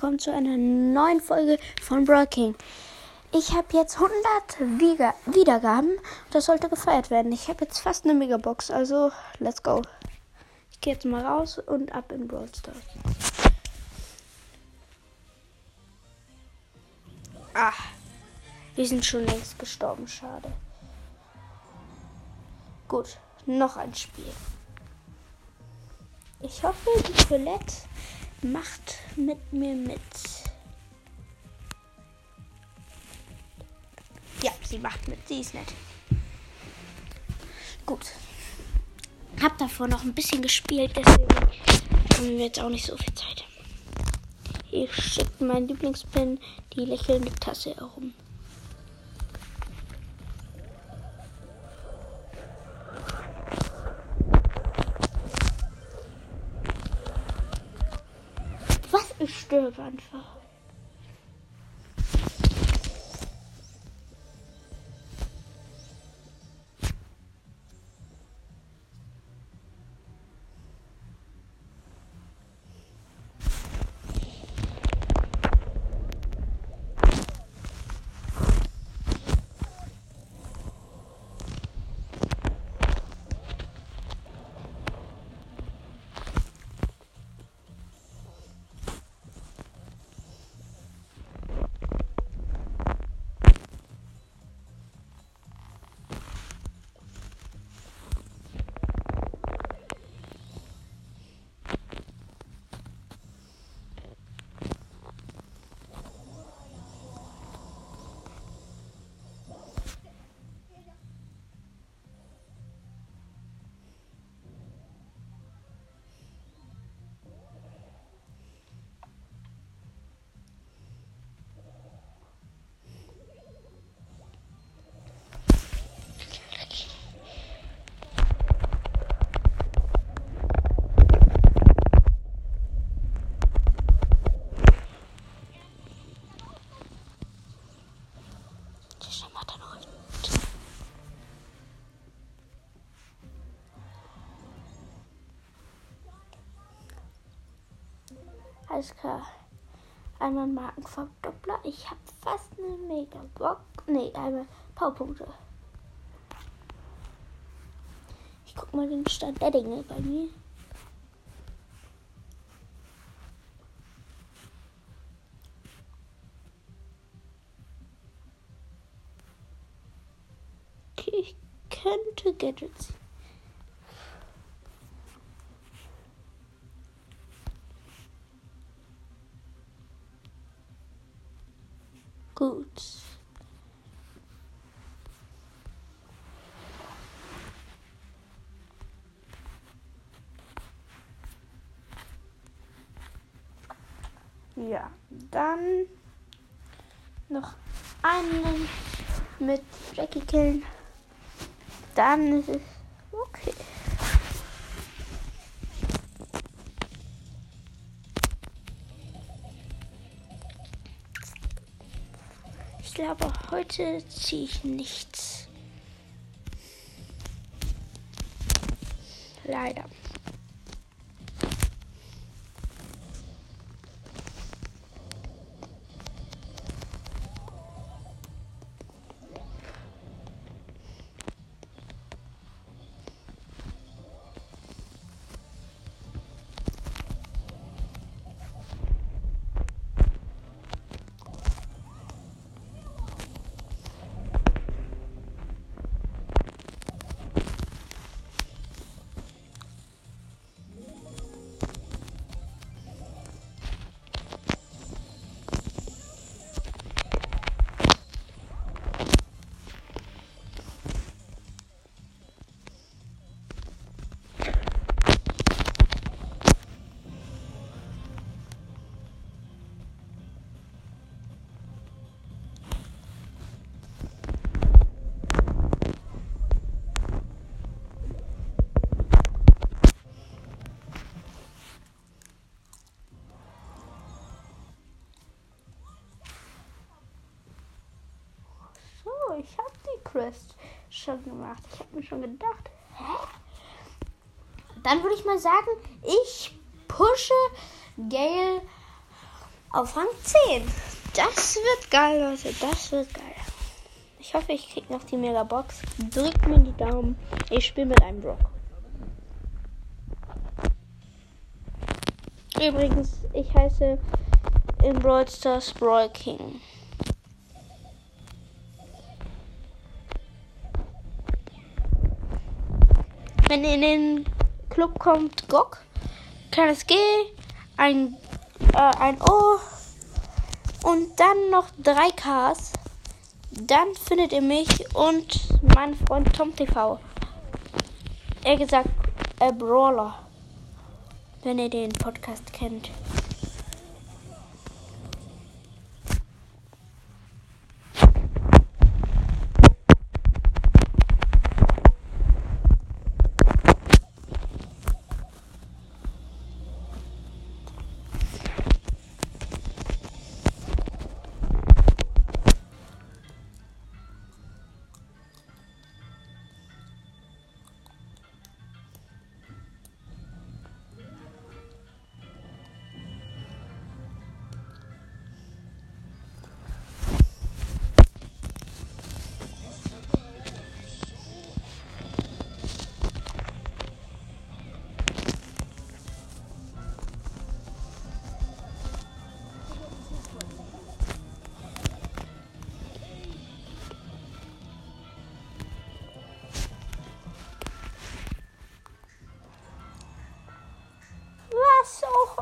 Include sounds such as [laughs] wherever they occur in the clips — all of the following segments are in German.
willkommen zu einer neuen Folge von Brawl King. Ich habe jetzt 100 Wiga Wiedergaben. Das sollte gefeiert werden. Ich habe jetzt fast eine Megabox, also let's go. Ich gehe jetzt mal raus und ab in Brawl Stars. Ah, wir sind schon längst gestorben, schade. Gut, noch ein Spiel. Ich hoffe, die Toilette macht mit mir mit. Ja, sie macht mit. Sie ist nett. Gut. Hab davor noch ein bisschen gespielt, deswegen haben wir jetzt auch nicht so viel Zeit. Ich schicke meinen Lieblingspin, die lächelnde Tasse herum. Stirb einfach. Klar. Einmal Markenverdoppler. Ich habe fast eine Megabox. Nee, einmal Powerpunkte. Ich guck mal den Stand der Dinge bei mir. Okay, ich könnte Gadgets. Gut. Ja, dann noch einen mit Jackie killen. Dann ist es okay. Ich glaube, heute ziehe ich nichts. Leider. Ich habe die Quest schon gemacht. Ich habe mir schon gedacht, hä? Dann würde ich mal sagen, ich pushe Gale Auf Rang 10. Das wird geil, Leute. Das wird geil. Ich hoffe, ich kriege noch die Megabox. Drückt mir die Daumen. Ich spiele mit einem Brock. Übrigens, ich heiße in Brawl Stars Brawl King. Wenn in den Club kommt Gok, kleines G, ein, äh, ein O und dann noch drei Ks, dann findet ihr mich und meinen Freund Tom TV. Er gesagt, äh, Brawler, wenn ihr den Podcast kennt.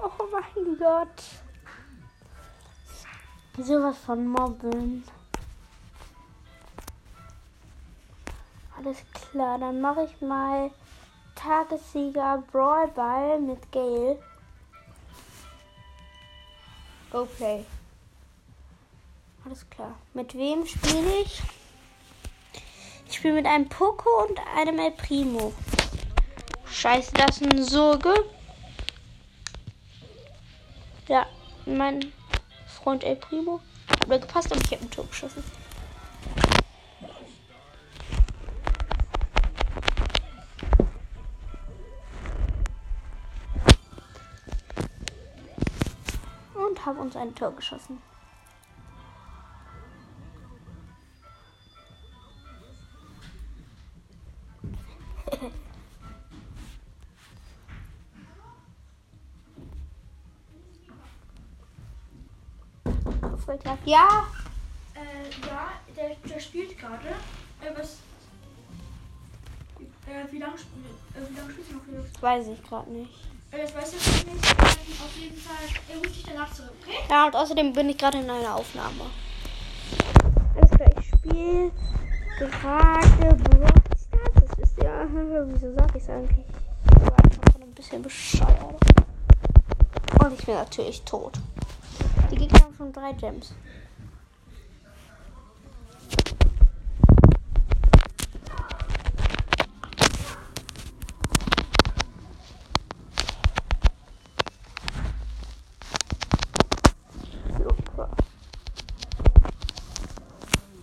Oh, mein Gott. Sowas von Mobben. Alles klar, dann mache ich mal Tagessieger Brawl Ball mit Gale. Go play. Alles klar. Mit wem spiele ich? Ich spiele mit einem Poco und einem El Primo. Scheiße, das ist ein Sorge. Ja, mein Freund El Primo. Hat mir gepasst und ich habe ein Tor geschossen. Und haben uns ein Tor geschossen. Ja, Äh, ja, der, der spielt gerade. Äh, was. Äh, wie lange spielt, äh, wie lange spielt er noch hier? weiß ich gerade nicht. Äh, das weiß ich nicht. Ähm, auf jeden Fall, er ruft dich danach zurück, okay? Ja, und außerdem bin ich gerade in einer Aufnahme. Alles klar, ich spiele gerade Brawl. Das wisst ihr. [laughs] Wieso sag ich es eigentlich? Ich war einfach ein bisschen bescheuert. Und ich bin natürlich tot. Die Gegner haben schon drei Gems.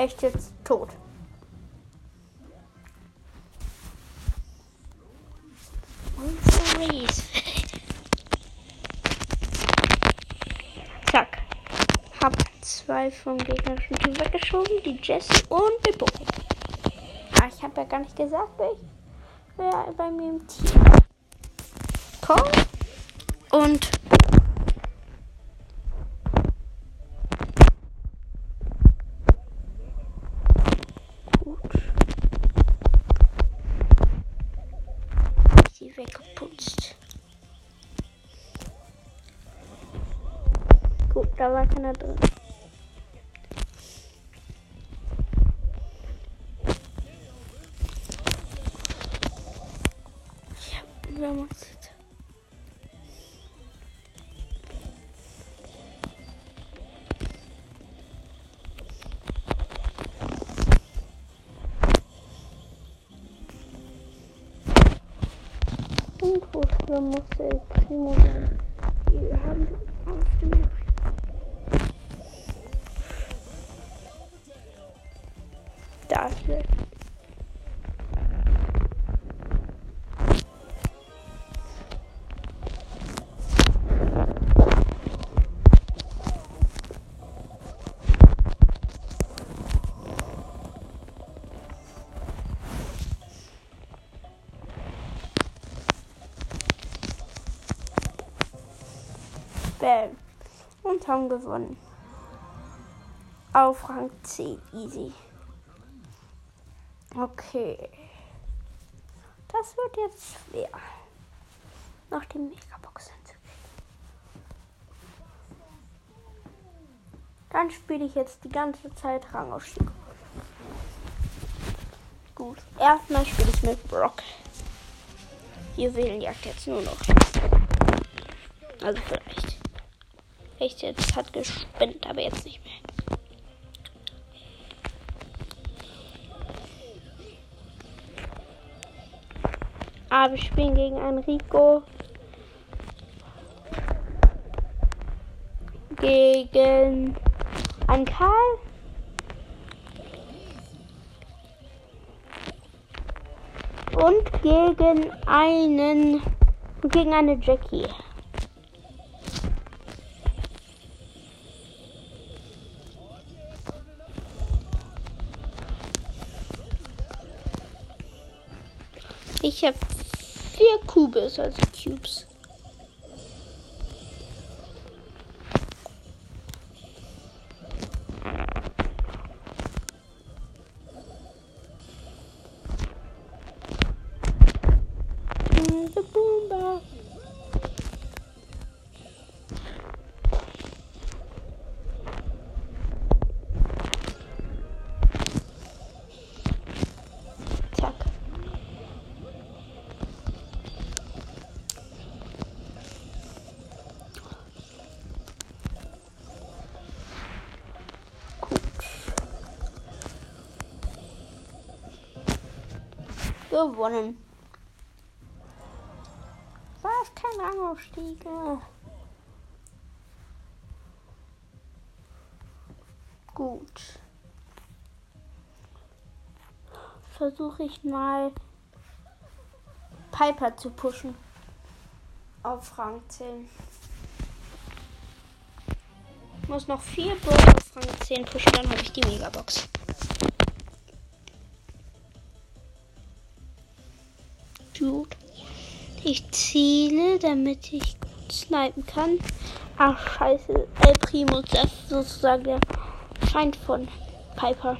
Echt jetzt tot. Und Freeze. Zack. Hab zwei vom gegnerischen Team weggeschoben. Die Jessie und Poco. Ah, ich habe ja gar nicht gesagt, wer, wer bei mir im Team. Komm. Und da war keiner drin. Macht's jetzt? Und wofür muss der Primo haben auf dem Bam. Und haben gewonnen. Auf Rang 10. Easy. Okay. Das wird jetzt schwer. Noch die Megabox hinzukriegen. Dann spiele ich jetzt die ganze Zeit Rangaufstieg. Gut. Erstmal spiele ich mit Brock. Juwelenjagd jetzt nur noch. Also vielleicht. Echt jetzt hat gespinnt, aber jetzt nicht mehr. Aber wir spielen gegen einen Rico. Gegen einen Karl. Und gegen einen. Gegen eine Jackie. Ich habe vier Kubes, also Cubes. Gewonnen. War es kein Rangaufstieg. Gut. Versuche ich mal Piper zu pushen. Auf Rang 10. Muss noch vier Brawler auf Rang 10 pushen, dann habe ich die Megabox. Gut. Ich ziele, damit ich snipen kann. Ach, scheiße. El Primo ist das sozusagen der Feind von Piper.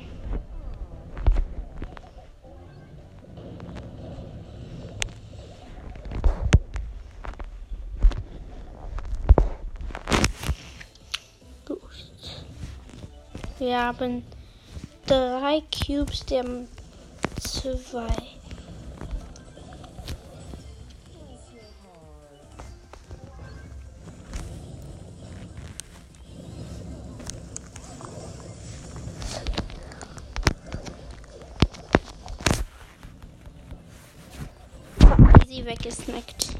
Gut. Wir haben drei Cubes, der zwei. Easy weggesnackt.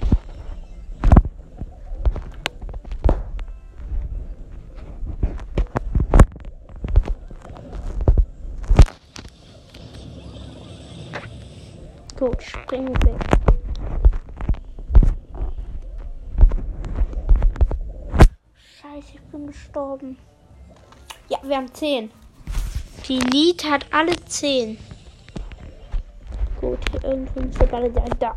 Gut, springen weg. Scheiße, ich bin gestorben. Ja, wir haben 10. Die Lied hat alle 10. Gut, hier irgendwo ist der Ball, der da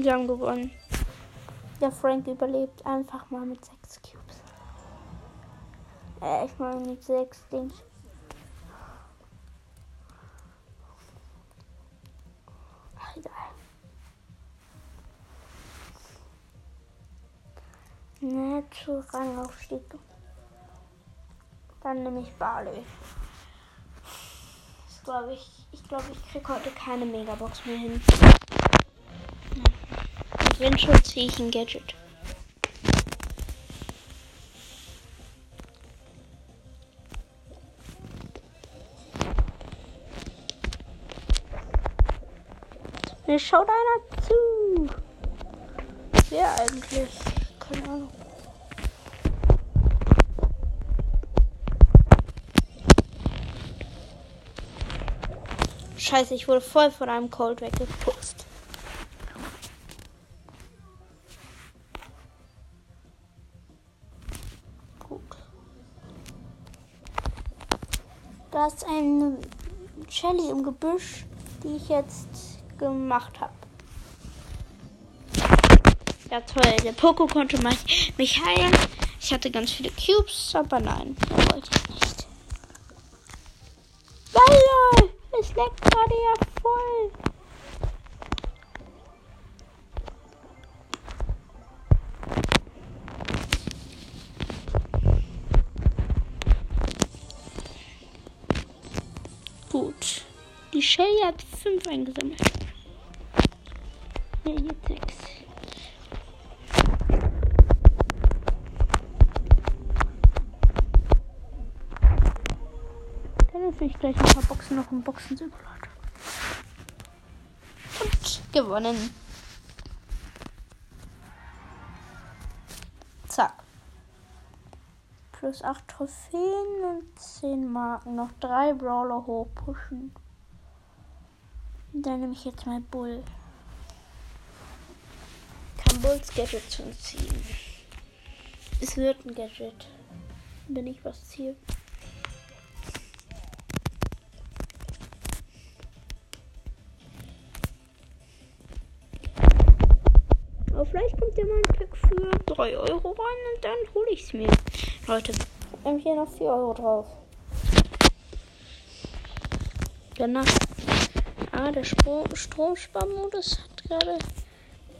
Wir haben gewonnen. Der Frank überlebt einfach mal mit 6 Cubes. Äh, ich meine mit 6 Dings. Ach, egal. Zu Rangaufstieg. Dann nehme ich Barley. Ich glaube, ich, ich, glaub, ich kriege heute keine Megabox mehr hin. Wenn schon, ziehe ich ein Gadget. Mir schaut einer zu. Wer eigentlich? Keine Ahnung. Scheiße, ich wurde voll von einem Cold weggeputzt. Gut. Da ist ein Shelly im Gebüsch, die ich jetzt gemacht habe. Ja toll, der Poco konnte mich, mich heilen. Ich hatte ganz viele Cubes, aber nein, er wollte ich nicht. Weil es leckt gerade ja Die Shelly hat fünf eingesammelt. Nee, jetzt sechs. Dann öffne ich gleich ein paar Boxen noch im Boxensimulator. Und gewonnen. Zack. Plus 8 Trophäen und 10 Marken. Noch drei Brawler hochpushen. Dann nehme ich jetzt mal Bull. Kann Bulls Gadget schon ziehen. Es wird ein Gadget. Wenn ich was ziehe. Aber vielleicht kommt ja mal ein Pack für 3 Euro rein und dann hole ich es mir. Leute, und hier noch 4 Euro drauf. Genau. Ah, der Stro Stromsparmodus hat gerade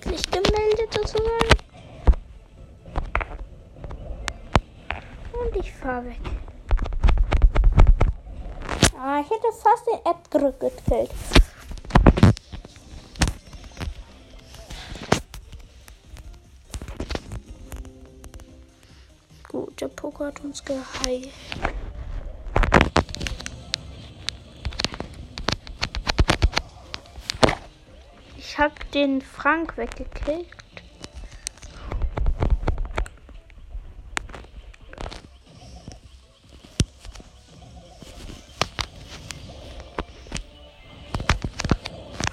sich gemeldet sozusagen. Und ich fahre weg. Ah, ich hätte fast den Edgar gekillt. Gut, der Poker hat uns geheilt. Habe den Frank weggekillt.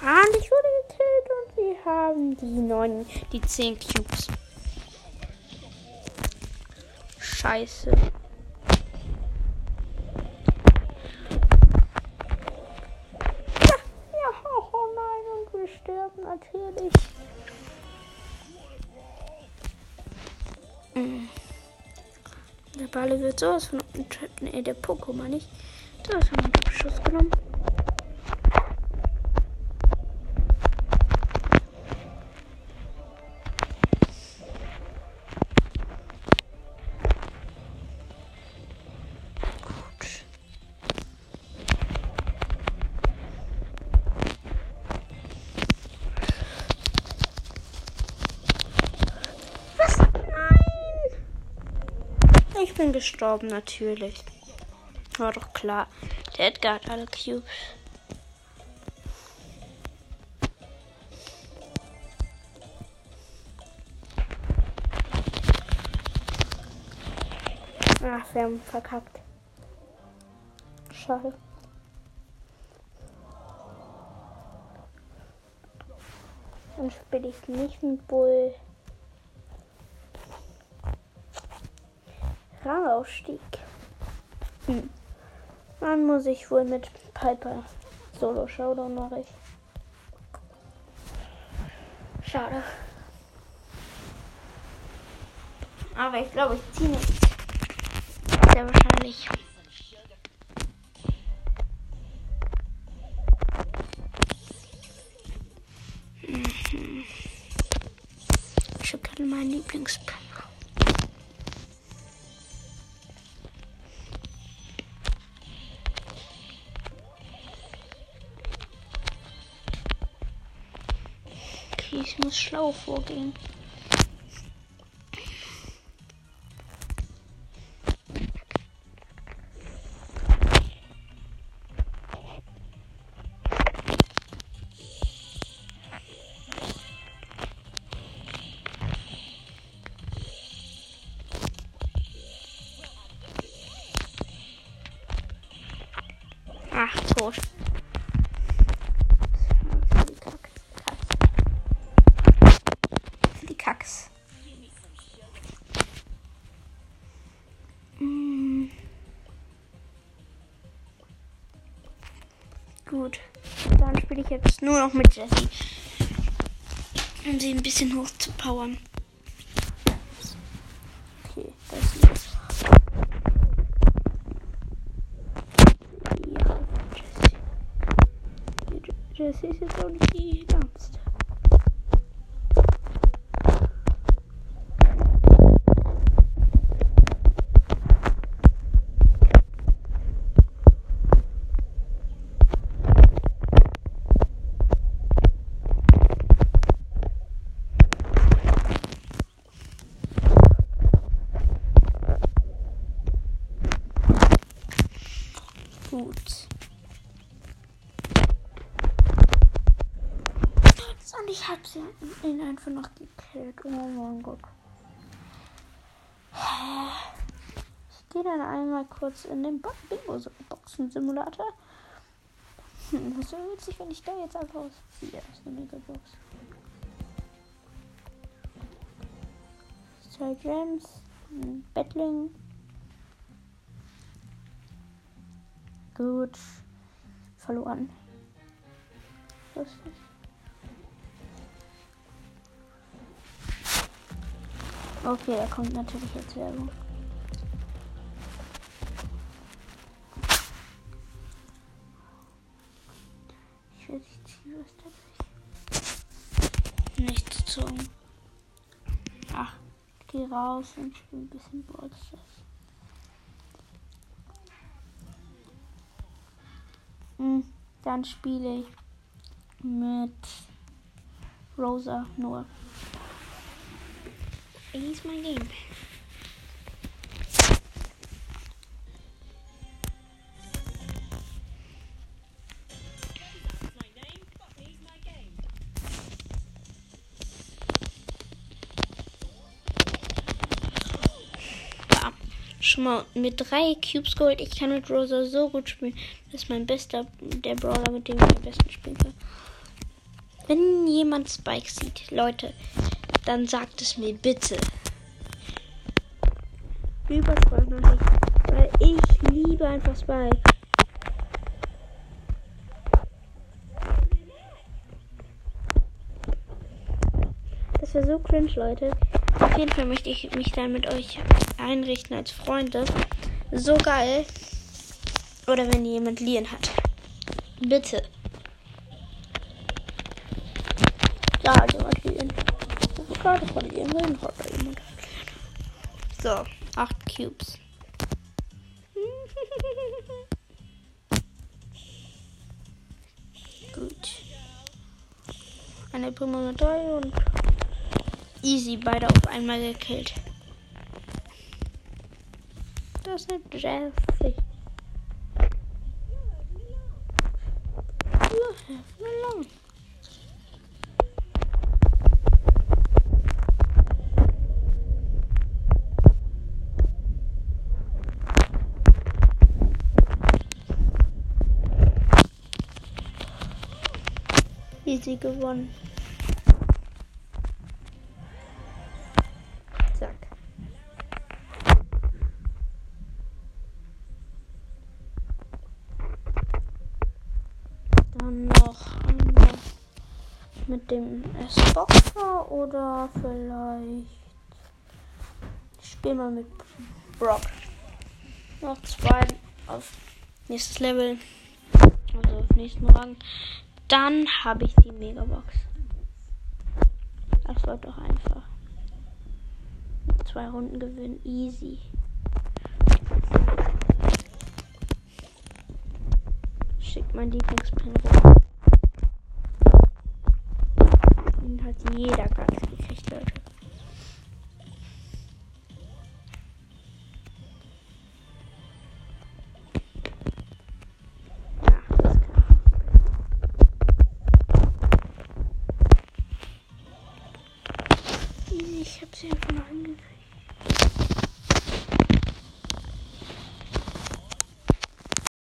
Ah, ich wurde gekillt und sie haben die neun, die zehn Cubes. Scheiße. Sowas von. Nee, der Pokémon nicht. Sowas von unter Beschuss genommen. Bin gestorben, natürlich. War doch klar. Der Edgar hat alle Cubes. Ach, wir haben verkackt. Schade. Dann spiele ich nicht mit Bull. Rangaufstieg. Hm. Dann muss ich wohl mit Piper Solo Showdown mache ich. Schade. Aber ich glaube, ich ziehe nicht. Sehr wahrscheinlich. Mhm. Ich habe gerade meinen Lieblingspick. Ich muss schlau vorgehen. Ich jetzt nur noch mit Jessie. Um sie ein bisschen hoch zu powern. Okay, das ist. Ja, Jessie. Jessie ist jetzt auch nicht die ärmste. Gut. Und ich hab sie ihn einfach noch gekillt. Oh mein Gott. Ich gehe dann einmal kurz in den Bo- Bingo-Boxen-Simulator. Hm, das wäre witzig, wenn ich da jetzt einfach ausziehe aus der Megabox. Zwei Gems, ein Battling. Gut. Verloren. Lustig. Okay, da kommt natürlich jetzt Werbung. Ich will nicht ziehen, was tatsächlich. Nichts zu. Ach, ich geh raus und spiele ein bisschen Brawl Stars. Hm, Dann spiele ich mit Rosa nur. He's my game. Mal mit drei Cubes geholt. Ich kann mit Rosa so gut spielen. Das ist mein bester, der Brawler, mit dem ich am besten spielen kann. Wenn jemand Spike sieht, Leute, dann sagt es mir bitte. Über Sprachnachricht. Weil ich liebe einfach Spike. Das wäre so cringe, Leute. Auf jeden Fall möchte ich mich dann mit euch einrichten als Freunde. So geil. Oder wenn jemand Lien hat. Bitte. Ja, jemand Lien. Ich habe gerade von jemandem hat da jemand. So, 8 Cubes. [laughs] Gut. Eine Prima Medaille und easy beide auf einmal gekillt. Das ist Jessie. Ja, lang. Easy gewonnen. Zack. Dann noch einmal mit dem S-Boxer oder vielleicht. Ich spiele mal mit Brock. Noch zwei auf nächstes Level. Also auf nächsten Rang. Dann habe ich die Megabox. Das war doch einfach. Zwei Runden gewinnen. Easy. Schickt mein Lieblingspin rum. Den hat jeder